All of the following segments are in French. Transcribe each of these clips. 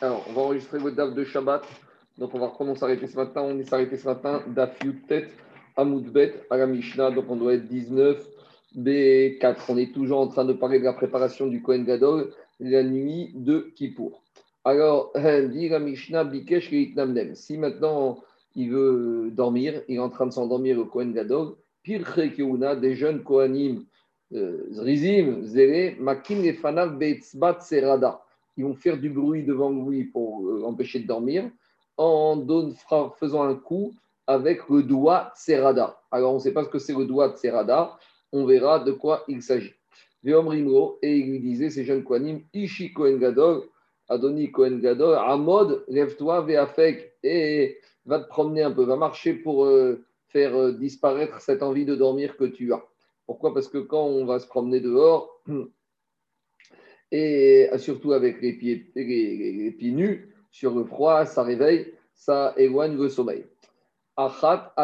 Alors, on va enregistrer le DAF de Shabbat. Donc, on va reprendre, on s'arrêter ce matin. On est arrêté ce matin, DAF Yutet, Amoudbet, à la Mishnah. Donc, on doit être 19, B4. On est toujours en train de parler de la préparation du Kohen Gadol, la nuit de Kippour. Alors, dit la Mishnah, Bikesh Namnem. Si maintenant il veut dormir, il est en train de s'endormir le Kohen Gadol, Pire Keuna, des jeunes Kohanim, euh, Zrizim, Zere, Makim et Fanav Betzbat Serada ils vont faire du bruit devant lui pour euh, empêcher de dormir, en faisant un coup avec le doigt Serada. Alors, on ne sait pas ce que c'est le doigt de Serada, on verra de quoi il s'agit. Rimro, et il lui disait, ces jeunes Kohanim, Ishi Kohen Gadol, Adoni Kohen Gadol, Amod, lève-toi, Veafek, et va te promener un peu, va marcher pour euh, faire euh, disparaître cette envie de dormir que tu as. Pourquoi? Parce que quand on va se promener dehors, et surtout avec les pieds, nus, sur le froid, ça réveille, ça éloigne le sommeil. Achat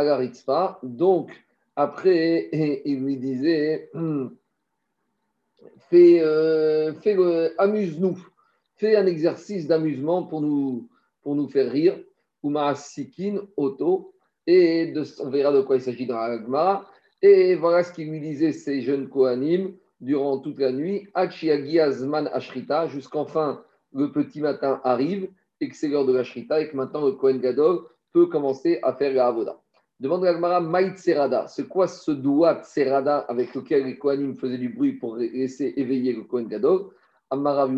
donc après, il lui disait, fais, euh, amuse-nous, fais un exercice d'amusement pour nous, pour nous faire rire, Uma sikin auto, et on verra de quoi il s'agit dans la Et voilà ce qu'il lui disait ces jeunes Kohanim durant toute la nuit, Azman Ashrita, jusqu'enfin le petit matin arrive et que c'est l'heure de la Shrita et que maintenant le Kohen Gadol peut commencer à faire la Avoda. Demande à Gmara Maït Serada, c'est quoi ce doigt Serada avec lequel les Kohanim faisaient du bruit pour laisser éveiller le Kohen Gadol? Amara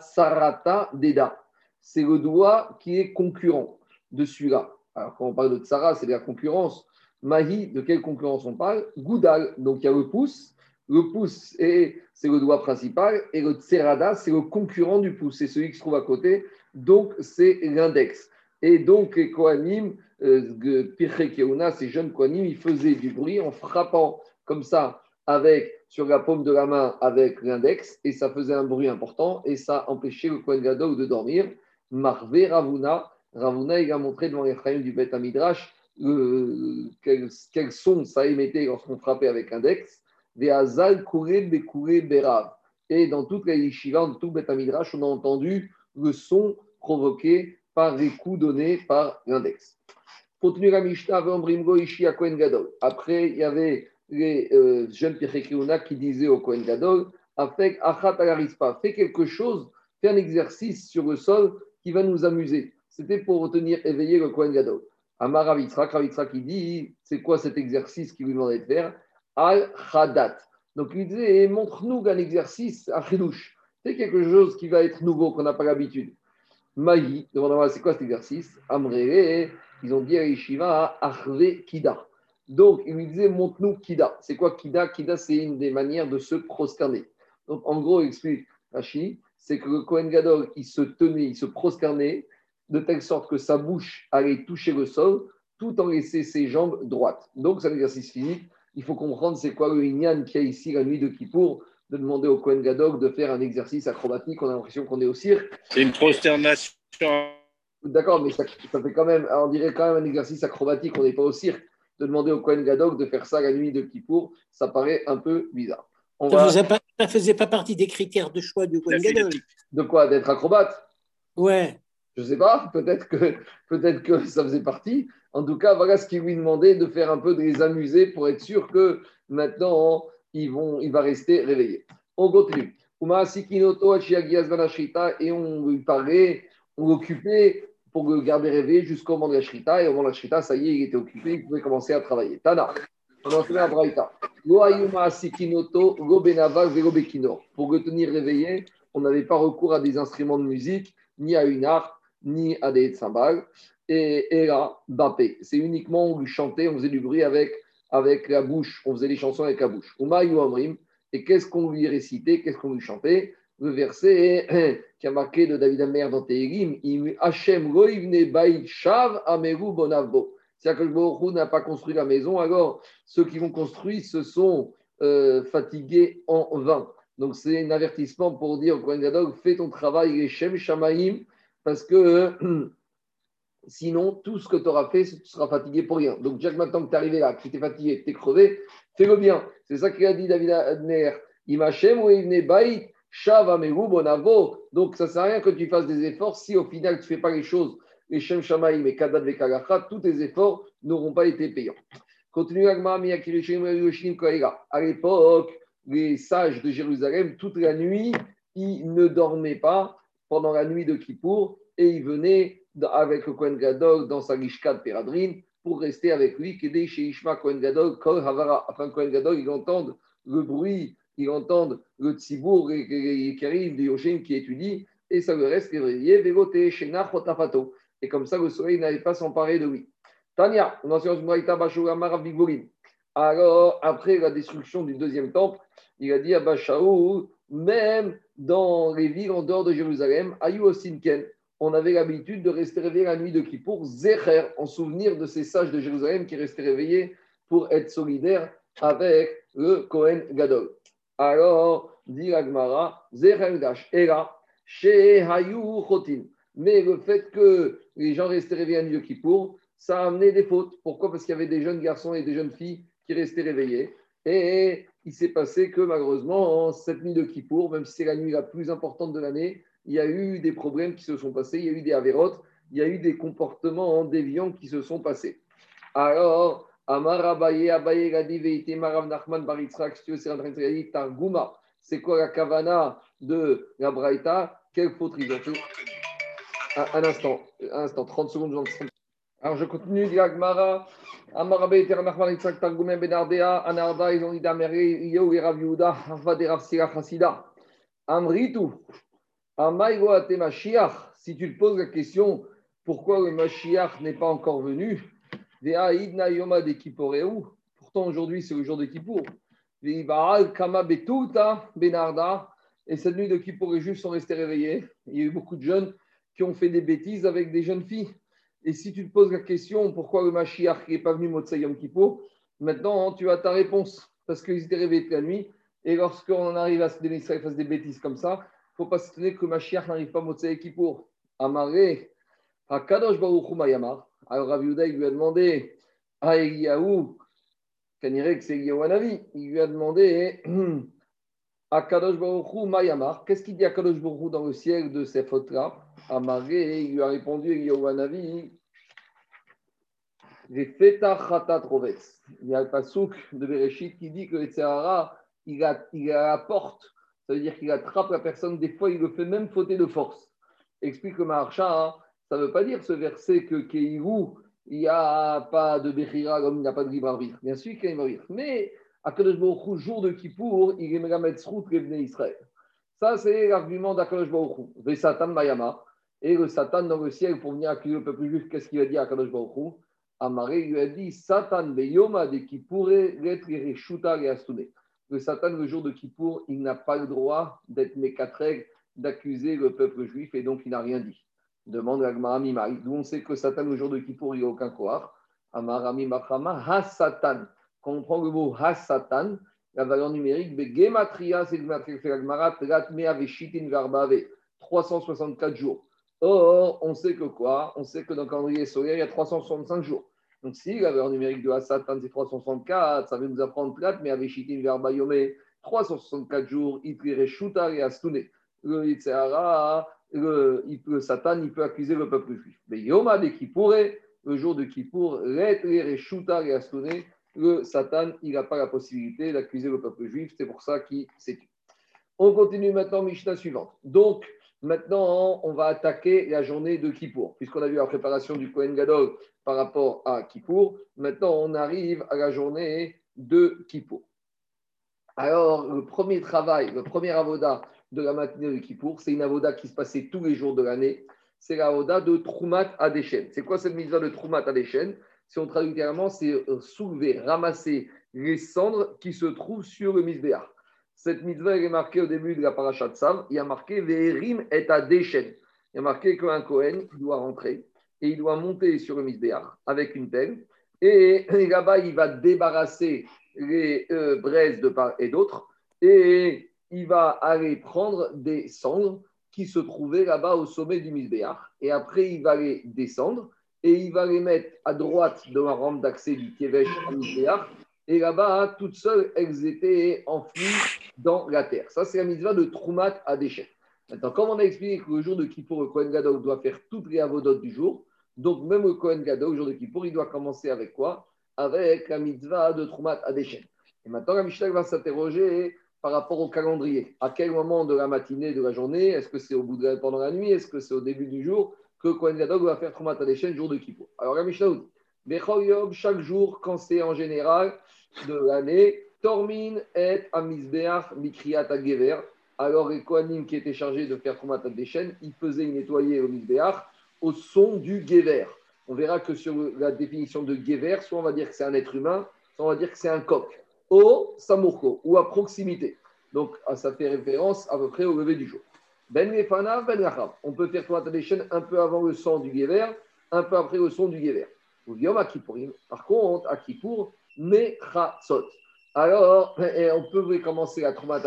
Sarata Deda. C'est le doigt qui est concurrent de celui-là. Alors quand on parle de Tsara, c'est de la concurrence. Mahi, de quelle concurrence on parle? Goudal. Donc il y a le pouce le pouce, c'est le doigt principal, et le tserada, c'est le concurrent du pouce, c'est celui qui se trouve à côté, donc c'est l'index. Et donc, les Kohanim, euh, ces jeunes Kohanim, ils faisaient du bruit en frappant comme ça avec, sur la paume de la main avec l'index, et ça faisait un bruit important, et ça empêchait le Kohen Gadol de dormir. Marvé Ravuna, Ravuna, il a montré devant les du Beth Amidrash euh, quel, quel, son ça émettait lorsqu'on frappait avec l'index. Et dans toute la yeshiva, dans tout Beth Midrash, on a entendu le son provoqué par les coups donnés par l'index. Continue la Mishnah, Après, il y avait les euh, jeunes Pirchekiuna qui disaient au Kohen Gadol Fais quelque chose, fais un exercice sur le sol qui va nous amuser. C'était pour retenir éveiller le Kohen Gadol. Amar Ravitra, qui dit C'est quoi cet exercice qu'il lui demandait de faire? al-Hadat. Donc il disait, montre-nous un exercice, un chidouche. C'est quelque chose qui va être nouveau, qu'on n'a pas l'habitude. Maï, demandons c'est quoi cet exercice? Amrere, ils ont dit à Yeshiva, Arve Kida. Donc il lui disait, montre-nous Kida. C'est quoi Kida? Kida, c'est une des manières de se prosterner. Donc en gros, il explique Rashi, c'est que le Kohen Gadol, il se tenait, il se prosternait de telle sorte que sa bouche allait toucher le sol tout en laissant ses jambes droites. Donc c'est un exercice physique il faut comprendre c'est quoi le Inyan qui a ici la nuit de Kippour, de demander au Kohen Gadog de faire un exercice acrobatique. On a l'impression qu'on est au cirque. C'est une prosternation. D'accord, mais ça, fait quand même, on dirait quand même un exercice acrobatique, on n'est pas au cirque. De demander au Kohen Gadog de faire ça la nuit de Kippour, ça paraît un peu bizarre. ça ne faisait pas partie des critères de choix du Kohen Gadog. De quoi? D'être acrobate? Ouais. Je ne sais pas, peut-être que, peut que ça faisait partie. En tout cas, voilà ce qu'il lui demandait de faire un peu de les amuser pour être sûr que maintenant, il va rester réveillé. On continue. Et on lui parlait, on l'occupait pour le garder réveillé jusqu'au moment de la shrita. Et au moment de la shrita, ça y est, il était occupé, il pouvait commencer à travailler. Tana. On a fait un braïta. Pour le tenir réveillé, on n'avait pas recours à des instruments de musique, ni à une harpe, ni à des cymbales. Et, là, Bappé, c'est uniquement on lui chantait, on faisait du bruit avec, avec la bouche, on faisait des chansons avec la bouche. Et qu'est-ce qu'on lui récitait, qu'est-ce qu'on lui chantait? Le verset qui a marqué de David Amer dans Tehilim, Hachem shav ameru bonavbo. C'est-à-dire que le n'a pas construit la maison, alors ceux qui vont construire se sont euh, fatigués en vain. Donc c'est un avertissement pour dire au Kohen Gadol, fais ton travail, les Shem Shamaim, parce que sinon, tout ce que tu auras fait, tu seras fatigué pour rien. Donc, Jack, maintenant que tu es arrivé là, que tu es fatigué, tu es crevé, fais-le bien. C'est ça qu'il a dit David Adner. Bonavo. Donc, ça ne sert à rien que tu fasses des efforts si au final tu ne fais pas les choses. Les Shem Shamaim et Kadad Vekalacha, tous tes efforts n'auront pas été payants. Continue À l'époque, les sages de Jérusalem, toute la nuit, ils ne dormaient pas pendant la nuit de Kippour et ils venaient avec le Kohen Gadol dans sa Lishka de Péradrine pour rester avec lui, qu'aider chez Ishma Kohen Gadol, Kol Havara, afin que Kohen Gadol, il entende le bruit, il entende le Tzibour, les Karim de Yoshem qui étudie, et ça le reste réveillé, Véloté, Shena, Chotafato. Et comme ça, le soleil n'allait pas s'emparer de lui. Tania, on enseigne Moïta Bashurama Alors, après la destruction du deuxième temple, il a dit à Bashaou, même dans les villes en dehors de Jérusalem, Ayou Osinken, on avait l'habitude de rester réveillé la nuit de Kippour, Zecher, en souvenir de ces sages de Jérusalem qui restaient réveillés pour être solidaires avec le Kohen Gadol. Alors, dit Agmara, Zecher Dash, Era, Hayou Chotin. Mais le fait que les gens restaient réveillés la nuit de Kippour, ça a amené des fautes. Pourquoi? Parce qu'il y avait des jeunes garçons et des jeunes filles qui restaient réveillés. Et il s'est passé que malheureusement, cette nuit de Kippour, même si c'est la nuit la plus importante de l'année, il y a eu des problèmes qui se sont passés, il y a eu des avérotes, il y a eu des comportements déviants qui se sont passés. Alors, Amar Abaye, Abaye Gadi, Veite Marav Nachman Baritzrak, si tu veux, c'est Targuma. C'est quoi la kavana de la Braïta? Quelle faute ils ont fait? Un, instant, un instant, 30 secondes. Alors, je continue, dit Agmara. Amar Abaye, Nachman Baritzrak, Targumem Benardea, Anarda, ils ont dit d'Ameri, Yo, Rav Yehuda, Hava de Rav Sira Chassida. Amritu si tu te poses la question pourquoi le Mashiach n'est pas encore venu, pourtant aujourd'hui c'est le jour de Kippour. Et cette nuit de Kippour, les Juifs sont restés réveillés. Il y a eu beaucoup de jeunes qui ont fait des bêtises avec des jeunes filles. Et si tu te poses la question pourquoi le Mashiach n'est pas venu Motsayom Kippour, maintenant tu as ta réponse. Parce qu'ils étaient réveillés toute la nuit. Et lorsqu'on arrive à se dénigrer, fasse des bêtises comme ça, ne faut pas s'étonner que Mashiach n'arrive pas à Motsei Kippour. Amaré, à Kadosh Baruch Mayamar. Alors Rav il lui a demandé à Eliyahu, que c'est Eliyahu il lui a demandé à Kadosh Baruch Mayamar, qu'est-ce qu'il dit à Kadosh Baruch dans le ciel de ces fautes-là? Amaré, il lui a répondu Eliyahu Anavi, il y a le pasouk de Bereshit qui dit que le Tzahara, il a, il a la porte ça veut dire qu'il attrape la personne, des fois il le fait même fauter de force. Explique le Maharsha, hein. ça ne veut pas dire ce verset que Keirou, il n'y a pas de Bechira comme il n'y a pas de libre arbitre. Bien sûr qu'il y a. Mais à Kadosh Baruch jour de Kippour, il aimerait mettre Srout Revne Israël. Ça, c'est l'argument d'Akadosh Baruch Le Satan Mayama. Et le Satan dans le ciel pour venir accueillir le peuple juif, qu'est-ce qu'il a dit à Kadosh Baruch Amaré lui a dit Satan Beyoma de Kippour, l'être Reshuta et Astouné le Satan, le jour de Kippour, il n'a pas le droit d'être mécatreg, d'accuser le peuple juif, et donc il n'a rien dit. Demande à Mimari. D'où on sait que Satan, le jour de Kippour, il n'y a aucun koar? Amarami Machama, Ha-Satan. Quand on prend le mot Ha-Satan, la valeur numérique, Gematria, c'est Gmara, 364 jours. Or, on sait que quoi? On sait que dans le calendrier solaire, il y a 365 jours. Donc, si la valeur numérique de Satan, c'est 364, ça va nous apprendre 4, mais avec Shitin Verbayome, 364 jours, il peut Shutar et Astune. Le Yitzhara, le, le Satan, il peut accuser le peuple juif. Mais Yoma de Kippour, le jour de Kippour, Retre Shutar et Astune, le Satan, il n'a pas la possibilité d'accuser le peuple juif. C'est pour ça qu'il s'est On continue maintenant, Mishnah suivante. Donc, Maintenant, on va attaquer la journée de Kippour. Puisqu'on a vu la préparation du Kohen Gadol par rapport à Kippour, maintenant on arrive à la journée de Kippour. Alors, le premier travail, le premier avoda de la matinée de Kippour, c'est une avoda qui se passait tous les jours de l'année. C'est l'avoda de Troumat Adeshen. C'est quoi cette mitzvah de Troumat Adeshen Si on traduit clairement, c'est soulever, ramasser les cendres qui se trouvent sur le misbéach. Cette mitzvah, est marquée au début de la paracha de Sam. Il y a marqué Ve'erim et Adeshen. Il y a marqué qu'un Kohen doit rentrer et il doit monter sur le misbéach avec une pelle. Et là-bas, il va débarrasser les euh, braises de part et d'autre. Et il va aller prendre des cendres qui se trouvaient là-bas au sommet du misbéach. Et après, il va les descendre et il va les mettre à droite de la rampe d'accès du Kievesh à misbéach Et là-bas, toutes seules, elles étaient enfouies dans la terre. Ça, c'est la mitzvah de Troumat à déchets. Maintenant, comme on a expliqué que le jour de Kippour, le Kohen Gadol doit faire toutes les avodotes du jour, donc même le Kohen Gadol, le jour de Kippour, il doit commencer avec quoi? Avec la mitzvah de Troumat à déchets. Et maintenant, la Mishnah va s'interroger par rapport au calendrier. À quel moment de la matinée, de la journée Est-ce que c'est au bout de pendant la nuit Est-ce que c'est au début du jour? Que Kohen Gadol va faire Troumat le jour de Kippour Alors la Mishnah dit chaque jour, quand c'est en général de l'année, Tormin et Amisbeach Mikriat Gever. Alors les Kohanim qui étaient chargés de faire Troumat Adeshen, ils faisaient nettoyer au Misbeach au son du Gever. On verra que sur la définition de Gever, soit on va dire que c'est un être humain, soit on va dire que c'est un coq au Samurko, ou à proximité. Donc, ça fait référence à peu près au lever du jour. Ben Ben On peut faire Torah un peu avant le son du Gever, un peu après le son du Gever. Ou à Par contre, à Kippour, Mechatzot. Alors, on peut commencer la Torah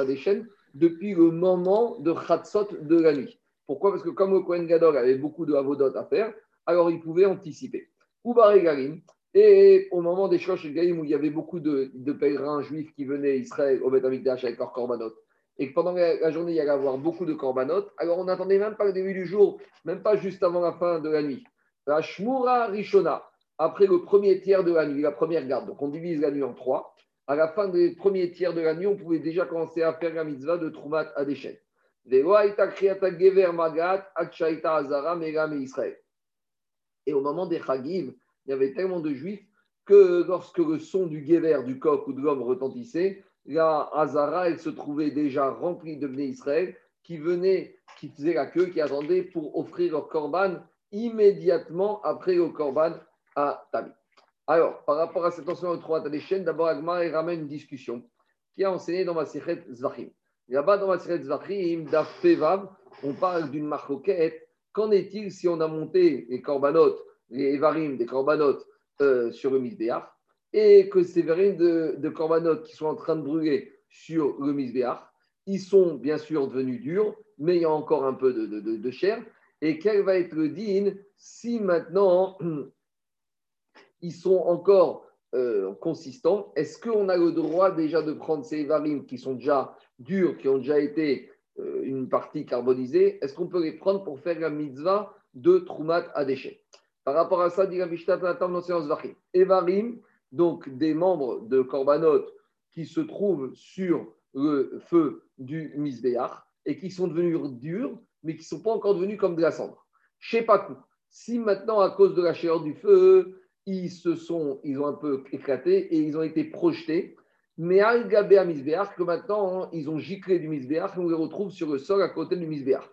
depuis le moment de Chatzot de la nuit. Pourquoi? Parce que comme le Kohen Gadol avait beaucoup de avodot à faire, alors il pouvait anticiper. Ou Garim, et au moment des Shosh Gaïm, où il y avait beaucoup de, pèlerins juifs qui venaient Israël au Beth Amikdash avec leurs korbanot, et que pendant la, journée, il y allait avoir beaucoup de korbanot, alors on n'attendait même pas le début du jour, même pas juste avant la fin de la nuit. La Shmura Rishona, après le premier tiers de la nuit, la première garde, donc on divise la nuit en trois, à la fin des premiers tiers de la nuit, on pouvait déjà commencer à faire la mitzvah de Trumat à Deshen. Et au moment des Chagiv, il y avait tellement de juifs que lorsque le son du guéver, du coq ou de l'homme retentissait, la Hazara, elle se trouvait déjà remplie de Bnei Israël qui venaient, qui faisaient la queue, qui attendaient pour offrir leur korban immédiatement après le korban à Tabi. Alors, par rapport à cette enseignement de trois chaînes, d'abord Agmar ramène une discussion qui a enseigné dans ma Zvachim. Là-bas, dans ma Zvachim, d'Afevav, on parle d'une marcoquette. Qu'en est-il si on a monté les corbanotes les Evarim des Korbanot euh, sur le Misbéach, et que ces Evarim de, de qui sont en train de brûler sur le Misbéach, ils sont bien sûr devenus durs, mais il y a encore un peu de, chair. Et quel va être le din si maintenant ils sont encore euh, consistants Est-ce qu'on a le droit déjà de prendre ces Evarim qui sont déjà durs, qui ont déjà été euh, une partie carbonisée Est-ce qu'on peut les prendre pour faire la mitzvah de Trumat à déchets par rapport à ça, dit la Mishnah dans Zvachim. Evarim, donc des membres de Korbanot qui se trouvent sur le feu du Misbéach et qui sont devenus durs, mais qui ne sont pas encore devenus comme de la cendre. Je sais pas. Si maintenant, à cause de la chaleur du feu, ils se sont, ils ont un peu éclaté et ils ont été projetés, mais al gabé à Misbéach, que maintenant, ils ont giclé du Misbéach et on les retrouve sur le sol à côté du Misbéach.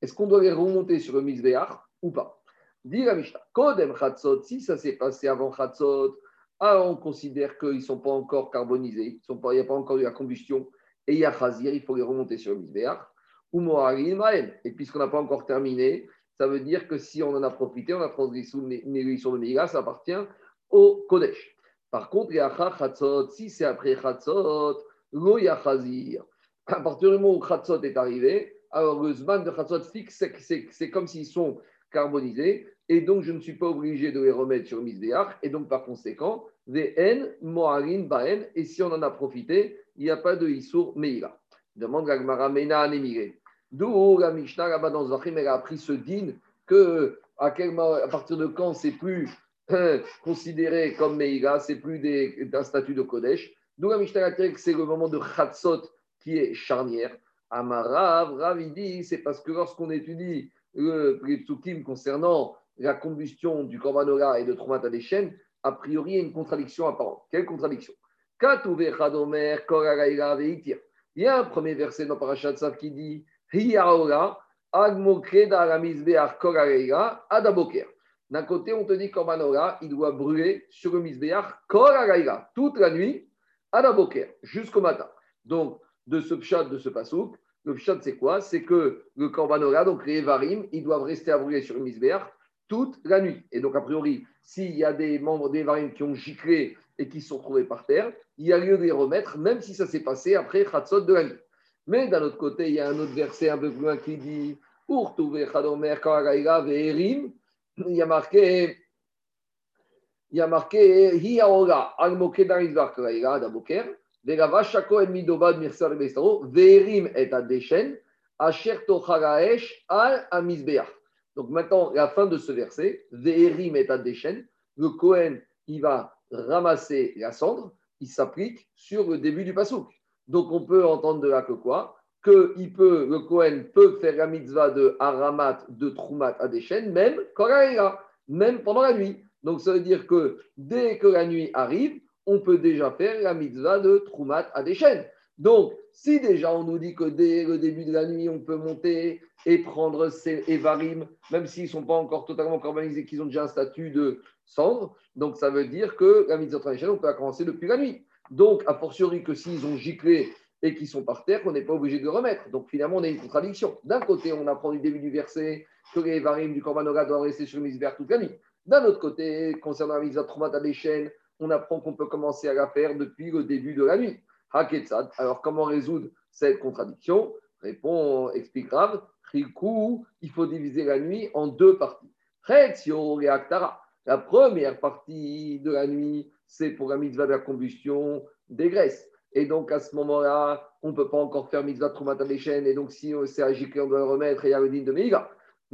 Est-ce qu'on doit les remonter sur le Misbéach ou pas? Dit la Mishnah, Kodem Chatzot, si ça s'est passé avant Chatzot, alors on considère qu'ils ne sont pas encore carbonisés, il n'y a pas encore eu la combustion, et il y a Chazir, il faut les remonter sur le Misbeach, ou Moharim Et puisqu'on n'a pas encore terminé, ça veut dire que si on en a profité, on a transgressé sur le Mila, ça appartient au Kodesh. Par contre, Yacha Chatzot, si c'est après Chatzot, Lo Yachazir. À partir du moment où Chatzot est arrivé, alors le Zman de Chatzot fixe, c'est comme s'ils sont carbonisés, et donc je ne suis pas obligé de les remettre sur Misbéach, et donc par conséquent, VN, Moharin, Baen, et si on en a profité, il n'y a pas de Issour Meira. Demande la Gemara Mena D'où la Mishnah là-bas dans Zachim, elle a appris ce din que à, quel, à partir de quand c'est plus hein, considéré comme Meira, c'est plus d'un statut de Kodesh. D'où la Mishnah que c'est le moment de Chatzot qui est charnière. Amarav, Rav, dit, c'est parce que lorsqu'on étudie le, les concernant la combustion du korbanora et de Troumata des chaînes, a priori, il y a une contradiction apparente. Quelle contradiction? Il y a un premier verset dans Parashat Sav qui dit D'un côté, on te dit Korbanora, il doit brûler sur le Misbeach toute la nuit, Adaboker, jusqu'au matin. Donc, de ce pshat, de ce pasouk, le pshat, c'est quoi? C'est que le korbanora, donc les varim, ils doivent rester à brûler sur le misbéach toute la nuit. Et donc, a priori, s'il y a des membres des varim qui ont giclé et qui sont trouvés par terre, il y a lieu de les remettre, même si ça s'est passé après Khatsot de la nuit. Mais d'un autre côté, il y a un autre verset un peu plus loin qui dit il y a marqué il y a marqué Hi Aola, Al Mokeda Izvar Kalaïla, Daboker, Midobad et Adeshen, Asher Al. Donc maintenant, la fin de ce verset, et Adeshen, le Kohen, il va ramasser la cendre, il s'applique sur le début du pasouk. Donc on peut entendre de là que quoi? Que il peut, le Kohen peut faire la mitzvah de Aramat, de Troumat à même quand même pendant la nuit. Donc ça veut dire que dès que la nuit arrive, on peut déjà faire la mitzvah de Troumat à des chaînes. Donc, si déjà on nous dit que dès le début de la nuit, on peut monter et prendre ces Evarim, même s'ils ne sont pas encore totalement corbanisés, qu'ils ont déjà un statut de cendre, donc ça veut dire que la mitzvah traditionnelle, on peut la commencer depuis la nuit. Donc, a fortiori que s'ils ont giclé et qu'ils sont par terre, on n'est pas obligé de remettre. Donc finalement, on a une contradiction. D'un côté, on apprend du début du verset que les Evarim du Korbanora doivent rester sur le misbère toute la nuit. D'un autre côté, concernant la mitzvah Troumata des chaînes, on apprend qu'on peut commencer à la faire depuis le début de la nuit. Alors, comment résoudre cette contradiction? Répond, explique grave. il faut diviser la nuit en deux parties. La première partie de la nuit, c'est pour la mitzvah de la combustion des graisses. Et donc, à ce moment-là, on ne peut pas encore faire mitzvah trumata des chaînes. Et donc, si c'est à on doit le remettre, il y a le de.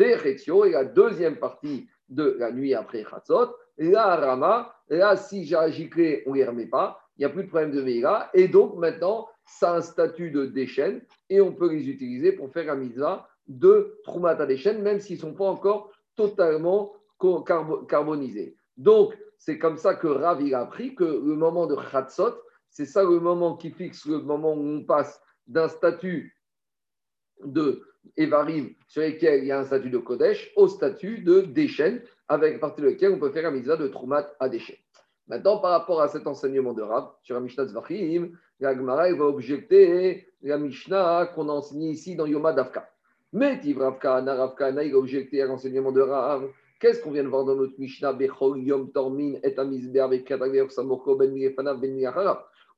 Et la deuxième partie de la nuit après Chatzot, là, Rama, là, si j'ai à on ne les remet pas il n'y a plus de problème de Meïra. Et donc, maintenant, ça a un statut de déchaîne et on peut les utiliser pour faire un mitzvah de Troumata déchaîne, même s'ils ne sont pas encore totalement carbonisés. Donc, c'est comme ça que Rav a appris que le moment de Khatsot, c'est ça le moment qui fixe le moment où on passe d'un statut de Evarim sur lequel il y a un statut de Kodesh au statut de déchaîne, avec à partir de lequel on peut faire un mitzvah de Troumat à déchaîne. Maintenant, par rapport à cet enseignement de Rav, sur la Mishnah Zvachim, la Gemara va objecter la Mishnah qu'on a enseignée ici dans Yoma Davka. Mais Ravka, Ravka, il va objecter à l'enseignement de Rav. Qu'est-ce qu'on vient de voir dans notre Mishnah? Bechol Yom Tormin et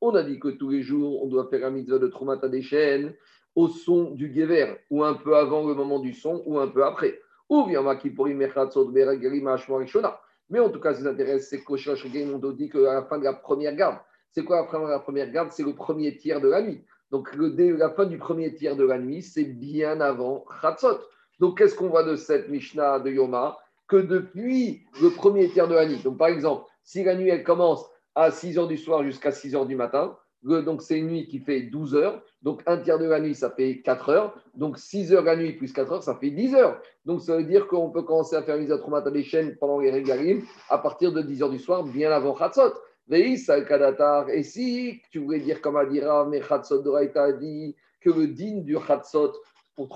On a dit que tous les jours, on doit faire un mitzvah de Troumata des chaînes au son du Gever, ou un peu avant le moment du son, ou un peu après. Ou bien. Mais en tout cas, ce qui nous intéresse, c'est Game, on dit qu'à la fin de la première garde, c'est quoi la fin de la première garde? C'est le premier tiers de la nuit. Donc, le, la fin du premier tiers de la nuit, c'est bien avant Khatsot. Donc, qu'est-ce qu'on voit de cette Mishnah de Yoma? Que depuis le premier tiers de la nuit, donc par exemple, si la nuit, elle commence à 6 h du soir jusqu'à 6 h du matin, donc c'est une nuit qui fait 12 heures. Donc un tiers de la nuit, ça fait 4 heures. Donc 6 heures la nuit plus 4 heures, ça fait 10 heures. Donc ça veut dire qu'on peut commencer à faire mise à Troumata des pendant les régalim à partir de 10 heures du soir, bien avant Khatsot. Et si tu voulais dire comme Adira, mais Khatsot Doraita a dit que le din du Khatsot pour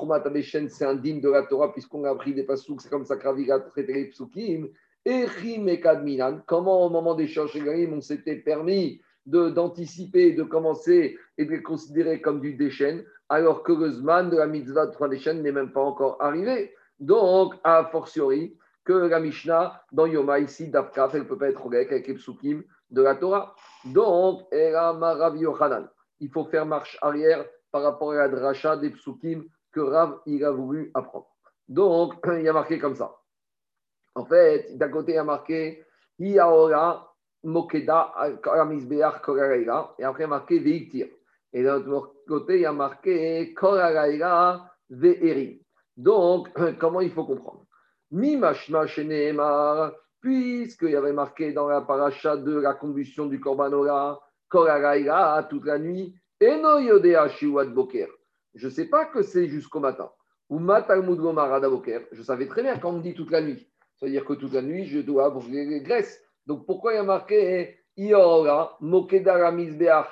chaînes, c'est un din de la Torah puisqu'on a appris des pasouks, c'est comme ça que Ravi traité les psukim. Et et Kadminan, comment au moment des charges on s'était permis d'anticiper, de, commencer et de les considérer comme du déchaîne, alors que le Zman de la mitzvah de trois déchaînes n'est même pas encore arrivé. Donc, a fortiori, que la Mishnah, dans Yoma, ici, Dafka, elle ne peut pas être avec les psukim de la Torah. Donc, il faut faire marche arrière par rapport à la dracha des psukim que Rav il a voulu apprendre. Donc, il y a marqué comme ça. En fait, d'un côté, il y a marqué Iaora Mokeda, et après marqué Veiktir. Et d'un autre côté, il y a marqué Koraraïra Ve'eri. Donc, comment il faut comprendre Mimashma Sheneemar, puisqu'il y avait marqué dans la paracha de la combustion du Korbanora, Koraraïra toute la nuit, et no Yodea Shiwad Boker. Je ne sais pas que c'est jusqu'au matin. Ou Matalmud Boker. Je savais très bien quand on dit toute la nuit. C'est-à-dire que toute la nuit, je dois brûler les graisses. Donc pourquoi il y a marqué Iora, Mokedara Misbeach,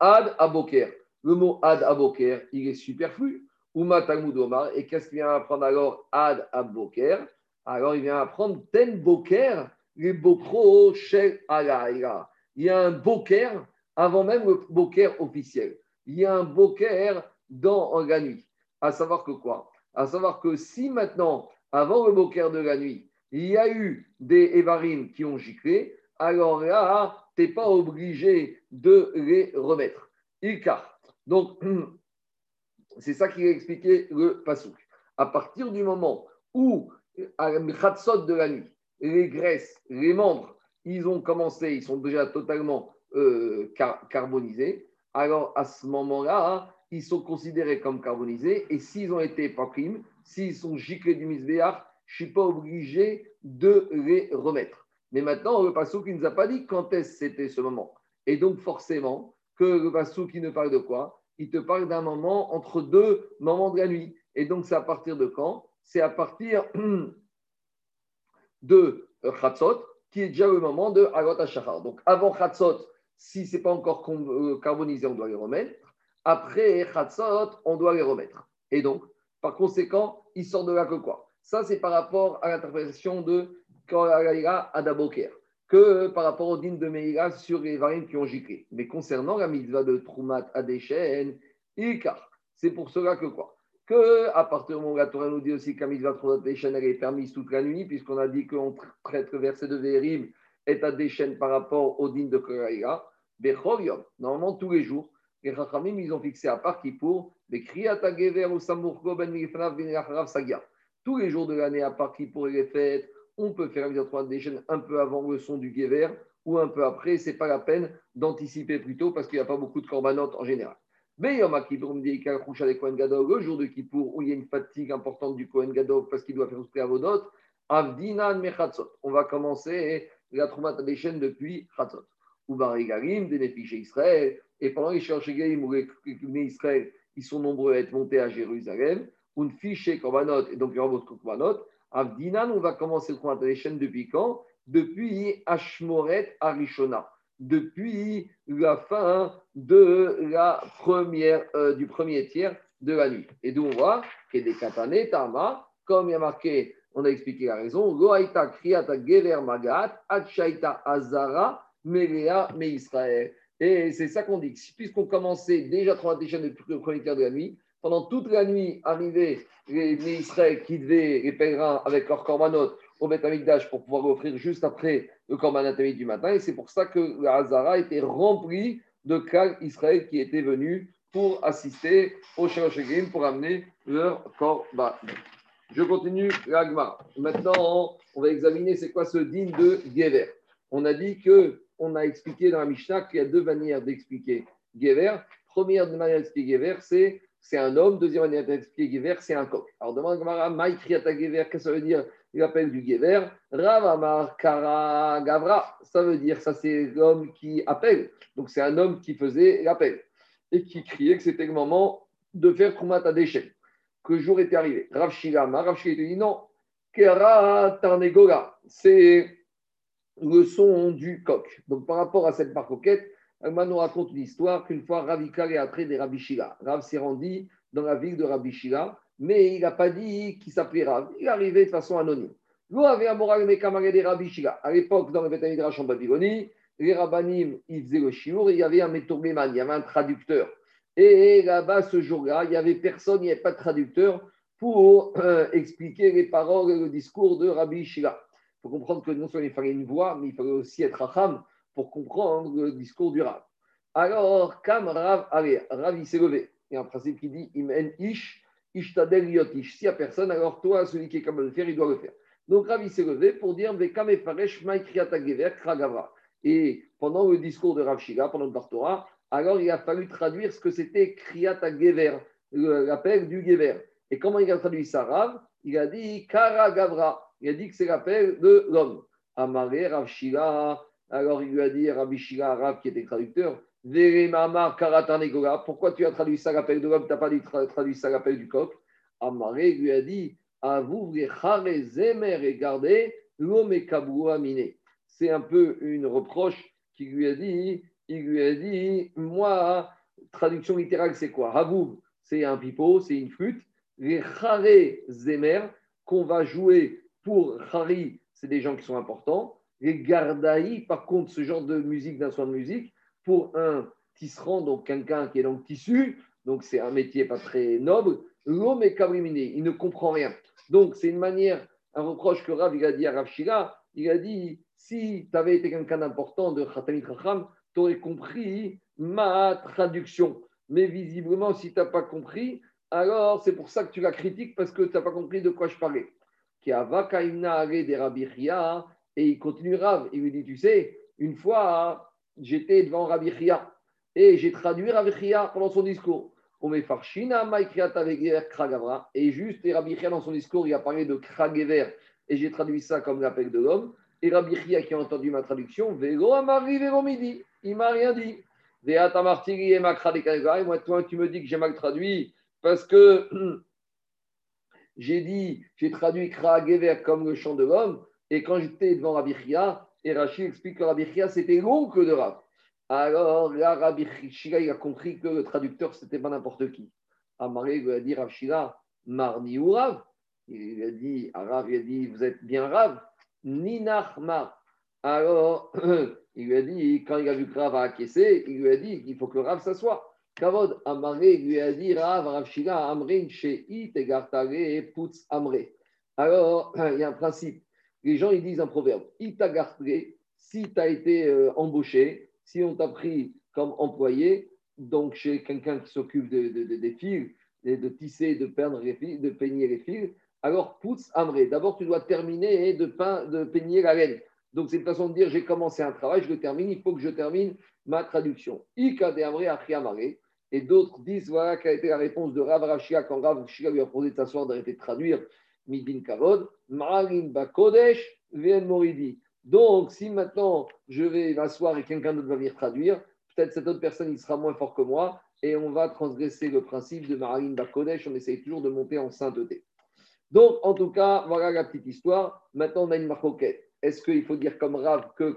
Ad Aboker Le mot Ad Aboker, il est superflu. Talmud. Et qu'est-ce qu'il vient apprendre alors? Ad Aboker Alors il vient apprendre Ten Boker, les Bokro Shel Alaïra. Il y a un Boker avant même le Boker officiel. Il y a un Boker dans la nuit. À savoir que quoi? À savoir que si maintenant, avant le Boker de la nuit, il y a eu des Evarim qui ont giclé, alors là, tu n'es pas obligé de les remettre. Ilkar. Donc, c'est ça qui a expliqué le Pasouk. À partir du moment où, à Khatsot de la nuit, les graisses, les membres, ils ont commencé, ils sont déjà totalement euh, carbonisés, alors à ce moment-là, ils sont considérés comme carbonisés. Et s'ils ont été pas s'ils sont giclés du misbéar, je ne suis pas obligé de les remettre. Mais maintenant, le passou qui ne nous a pas dit quand est-ce c'était ce moment. Et donc, forcément, que le passou qui ne parle de quoi? Il te parle d'un moment entre deux moments de la nuit. Et donc, c'est à partir de quand? C'est à partir de Khatsot, qui est déjà le moment de Agot HaShachar. Donc, avant Khatsot, si ce n'est pas encore euh, carbonisé, on doit les remettre. Après Khatsot, on doit les remettre. Et donc, par conséquent, il sort de là que quoi? Ça, c'est par rapport à l'interprétation de Koralaïla Adaboker, que par rapport au din de Meïla sur les variantes qui ont giclé. Mais concernant la mitzvah de Troumat Adeshen, Ikar, c'est pour cela que quoi? Que à partir du moment où la Torah nous dit aussi qu'un mitzvah Adeshen, elle est permise toute la nuit, puisqu'on a dit qu'on traite le verset de Vérim et Adeshen par rapport au din de Koralaïla, normalement tous les jours, les ils ont fixé à part pour des Kriyata Gever ou Samurko Ben Sagia. Tous les jours de l'année, à part pour les fêtes, on peut faire la des chaînes un peu avant le son du Gever ou un peu après. Ce n'est pas la peine d'anticiper plus tôt parce qu'il n'y a pas beaucoup de corbanotes en général. Mais Yom Kippour me dit Kohen Gadol, le jour de Kippour, où il y a une fatigue importante du Kohen Gadol parce qu'il doit faire à Avodot, Avdinan Mechatzot. On va commencer la Troumat des chaînes depuis Chatzot. Ou Barigarim, des Néfiché Israël, et pendant les Galim où les Israël, ils sont nombreux à être montés à Jérusalem, un fiché Korbanot, et donc il y aura votre Korbanot, Avdinan, on va commencer le Korbanot depuis quand? Depuis Ashmoret Arishona, depuis la fin euh, du premier tiers de la nuit. Et d'où on voit que des Katane, Tama, comme il y a marqué, on a expliqué la raison, Loaita Kriata Gever Magat, Achaita Azara, Melea Me Israël. Et c'est ça qu'on dit. Puisqu'on commençait déjà trois chaînes depuis le premier de la nuit, pendant toute la nuit arrivaient les, Israël qui devaient, les pèlerins, avec leur korbanot au Beth pour pouvoir l'offrir juste après le korbanot du matin. Et c'est pour ça que la Hazara était remplie de cas Israël qui étaient venus pour assister au Shaloshegim pour amener leur korban. Je continue l'agma. Maintenant, on va examiner c'est quoi ce digne de Gever. On a dit que on a expliqué dans la Mishnah qu'il y a deux manières d'expliquer Gever. Première manière d'expliquer Gever, c'est c'est un homme. Deuxième Gever, c'est un coq. Alors demande Gamara, Maïkriata Gever, qu'est-ce que ça veut dire? Il appelle du Gever. Ravamar Kara Gavra, ça veut dire, ça c'est l'homme qui appelle. Donc c'est un homme qui faisait l'appel et qui criait que c'était le moment de faire Koumat à déchets, que le jour était arrivé. Rav Shilama, Rav dit non, Kera Tarnegola, c'est le son du coq. Donc, par rapport à cette coquette, Alma nous raconte une histoire qu'une fois Ravika est entré des Rabishila. Rav s'est rendu dans la ville de Rabishila, mais il n'a pas dit qu'il s'appelait Rav. Il est arrivé de façon anonyme. Vous avez un moral mes camarades des Rabishila. À l'époque, dans le Betamidrash en Babylonie, les Rabbanim, ils faisaient le chiour, il y avait un métourléman, il y avait un traducteur. Et là-bas, ce jour-là, il n'y avait personne, il n'y avait pas de traducteur pour euh, expliquer les paroles et le discours de Rabbi Shila. Il faut comprendre que non seulement il fallait une voix, mais il fallait aussi être Racham pour comprendre le discours du Rav. Alors, Kam Rav, allez, Rav, il s'est levé. Il y a un principe qui dit Im ish, ishtadel yotish. S'il n'y a personne, alors toi, celui qui est capable de le faire, il doit le faire. Donc, Rav, il s'est levé pour dire Vekam efaresh maikriata gever kragavra. Et pendant le discours de Rav Shiga, pendant le Torah, alors il a fallu traduire ce que c'était Kriata Gever, l'appel du Gever. Et comment il a traduit ça, Rav? Il a dit Kara Gavra il a dit que c'est l'appel de l'homme. Amaré, Rav Shila, alors il lui a dit, Rabbi Shila, Rav qui était traducteur, pourquoi tu as traduit ça l'appel de l'homme, tu n'as pas traduit ça l'appel du coq? Amaré lui a dit, à vous, regardez, l'homme est. C'est un peu une reproche qu'il lui a dit, il lui a dit, moi, traduction littérale, c'est quoi? Havou, c'est un pipeau, c'est une flûte. Les zemer, qu'on va jouer pour Harry, c'est des gens qui sont importants. Les Gardaï, par contre, ce genre de musique, d'un son de musique, pour un tisserand, donc quelqu'un qui est donc tissu, donc c'est un métier pas très noble, l'homme est cabriminé, il ne comprend rien. Donc c'est une manière, un reproche que Rav il a dit à Rav Shira, il a dit si tu avais été quelqu'un d'important de Khatamit Racham, tu aurais compris ma traduction. Mais visiblement, si tu n'as pas compris, alors c'est pour ça que tu la critiques parce que tu n'as pas compris de quoi je parlais. qui a des et il continue Rav. Il lui dit Tu sais, une fois, j'étais devant Rabbi et j'ai traduit Rabbi pendant son discours. Et juste, et Rabbi dans son discours, il a parlé de Kragever, et j'ai traduit ça comme l'appel de l'homme. Et Rabbi qui a entendu ma traduction, Vego Amari Vego Midi, il m'a rien dit. et moi, toi, tu me dis que j'ai mal traduit parce que j'ai dit, j'ai traduit Kragever comme le chant de l'homme, et quand j'étais devant Rabbi et Rachid explique que Rabbi c'était l'oncle de Rav. Alors là, Rabbi il a compris que le traducteur, ce n'était pas n'importe qui. Amaré lui a dit Rav Marni ou Rav? Il lui a dit, Rav, il a dit, vous êtes bien Rav? Ninach Mar. Alors, il lui a dit, quand il a vu que Rav a acquiescé, il lui a dit qu'il faut que Rav s'assoie. Kavod, Amaré lui a dit, Rav, Rav Shira, Amrin, Shei, Tegartare, Putz, Amré. Alors, il y a un principe. Les gens, ils disent un proverbe. Itagartare, si tu as été euh, embauché, si on t'a pris comme employé, donc chez quelqu'un qui s'occupe de, des fils, de, tisser, de peindre de peigner les fils, alors pousse amré. D'abord, tu dois terminer pein, de peigner la laine. Donc, c'est une façon de dire j'ai commencé un travail, je le termine, il faut que je termine ma traduction. Ika de amré, amré. Et d'autres disent voilà quelle a été la réponse de Rav Rashia quand Rav Rashia lui a posé de s'asseoir, d'arrêter de traduire Midin Kavod. Bakodesh, Moridi. Donc, si maintenant je vais m'asseoir et quelqu'un d'autre va venir traduire, peut-être cette autre personne il sera moins fort que moi et on va transgresser le principe de Marine Bakodesh. On essaye toujours de monter en sainteté. Donc, en tout cas, voilà la petite histoire. Maintenant, on a une marcoquette. Est-ce qu'il faut dire comme Rav que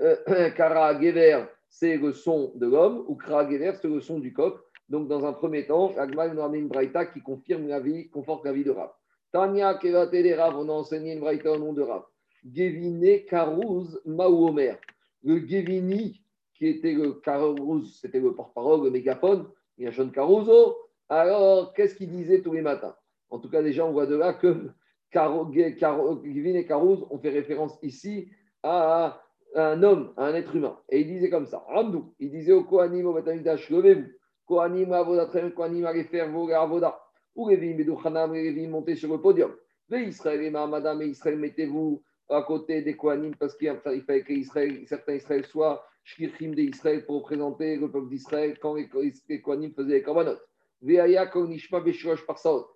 euh, Kara Gever, c'est le son de l'homme ou Kara Gever, c'est le son du coq? Donc, dans un premier temps, Agma nous a une braïta qui confirme la vie, conforte la vie de Rav. Tania Kevate Rav, on a enseigné une braïta au nom de Rav. Gevine Karouz Maouomer. Le Gevini, qui était le Karouz, c'était le porte-parole, le mégaphone, Yachon Caruso. Alors, qu'est-ce qu'il disait tous les matins? En tout cas, déjà, on voit de là que Gevin et Karouz ont fait référence ici à un homme, à un être humain. Et il disait comme ça Ramdou, il disait au Kohanim, au Batamidash, levez-vous. Kohanim, Avodatrem, Kohanim, allez faire vos Avoda. Ou Revim, Bedouchanam, Revim, montez sur le podium. Mais Israël et Madame et Israël, mettez-vous à côté des Kohanim parce qu'il fallait que Israël, certains Israël soient shlichim d'Israël pour représenter le peuple d'Israël quand les, Kohanim faisaient les korbanot. Et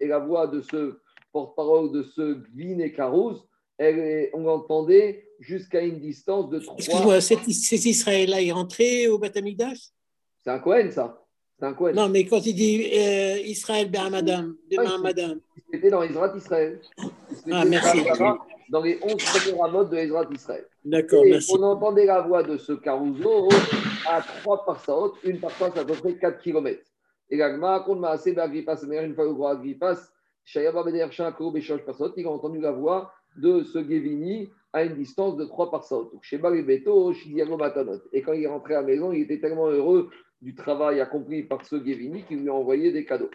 la voix de ce porte-parole, de ce Gvin et Karouz, on l'entendait jusqu'à une distance de 3. Excuse-moi, cet, Israël-là est rentré au Batamikdash C'est un Kohen, ça un Kohen. Non, mais quand il dit euh, Israël ben Madame, demain Madame. C'était dans Israël Israël. Ah, merci dans les 11 premiers ramots de Ezra d'Israël. D'accord, merci. On entendait la voix de ce carousel à 3 par sa haute, une par c'est à peu près 4 km. Et l'agma, quand m'a assez d'Agrippas, une fois le roi Agrippas, Shayaba Beder Shakro Béchoch par il a entendu la voix de ce Gevini à une distance de 3 par sa haute. Chez Beto, Shidiago Matanot. Et quand il est rentré à la maison, il était tellement heureux du travail accompli par ce Gevini qu'il lui a envoyé des cadeaux.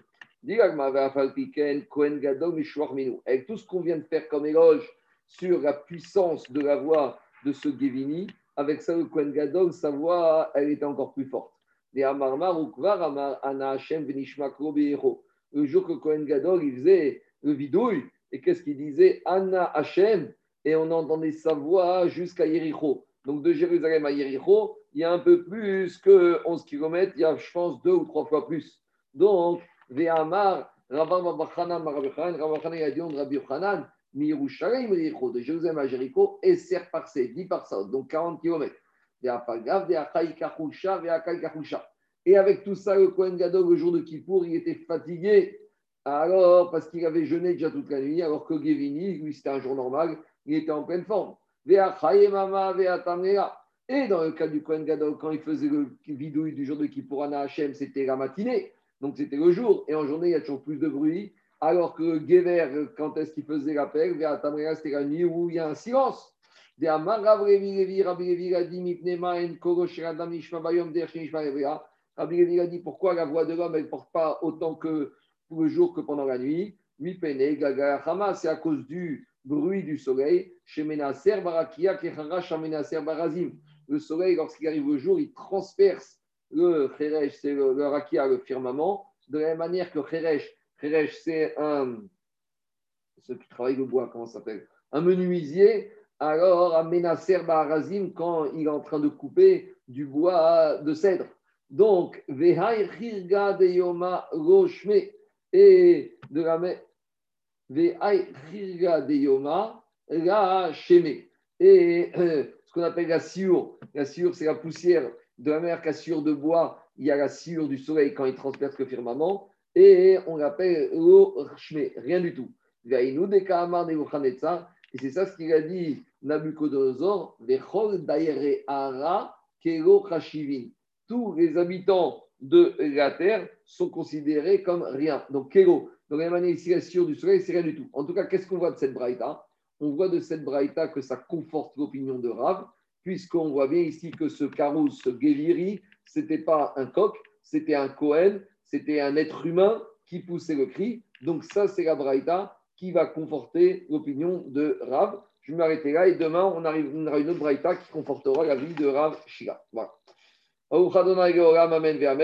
Avec tout ce qu'on vient de faire comme éloge sur la puissance de la voix de ce Gevini. Avec ça, le Kohen Gadol, sa voix, elle était encore plus forte. Le jour que Kohen Gadol, il faisait le vidouille, et qu'est-ce qu'il disait? Anna Hashem, et on entendait sa voix jusqu'à Yericho. Donc de Jérusalem à Yericho, il y a un peu plus que 11 km, il y a, je pense, deux ou trois fois plus. Donc, Ve'amar, Rabban Babachana, Rabban a dit, Rabbi Hanan, de Jérusalem à Jéricho, et par parsé, 10 ça, donc 40 km. Et avec tout ça, le Kohen Gadol, le jour de Kippour, il était fatigué. Alors, parce qu'il avait jeûné déjà toute la nuit, alors que Gevini, lui, c'était un jour normal, il était en pleine forme. Et dans le cas du Kohen Gadol, quand il faisait le vidouille du jour de Kippour à Hachem, c'était la matinée, donc c'était le jour. Et en journée, il y a toujours plus de bruit. Alors que Gever, quand est-ce qu'il faisait l'appel Vers c'était la nuit où il y a un silence. Rabbi Levi a dit pourquoi la voix de l'homme ne porte pas autant que pour le jour que pendant la nuit? C'est à cause du bruit du soleil. Le soleil, lorsqu'il arrive au jour, il transperce le Kheresh, c'est le, le, le firmament, de la même manière que Kheresh c'est un, ceux qui travaillent le bois, comment ça s'appelle? Un menuisier, alors à Menacer Baharazim, quand il est en train de couper du bois de cèdre. Donc, Vehai Chirga de Yoma Roshme, et de la Vehai Chirga de Yoma Sheme. Et euh, qu'on appelle la sciure, la sciure, c'est la poussière de la mer, la sciure de bois, il y a la sciure du soleil quand il transperce le firmament, et on l'appelle l'Oshme, rien du tout. Et c'est ça ce qu'il a dit Nabucodonosor, tous les habitants de la terre sont considérés comme rien. Donc, Kero, donc la manifestation du soleil, c'est rien du tout. En tout cas, qu'est-ce qu'on voit de cette braïta? On voit de cette braïta que ça conforte l'opinion de Rav, puisqu'on voit bien ici que ce Karous, ce Geviri, ce n'était pas un coq, c'était un Cohen, c'était un être humain qui poussait le cri. Donc, ça, c'est la braïta qui va conforter l'opinion de Rav. Je vais m'arrêter là et demain, on, aura une autre braïta qui confortera la vie de Rav Shira. Voilà. Amen.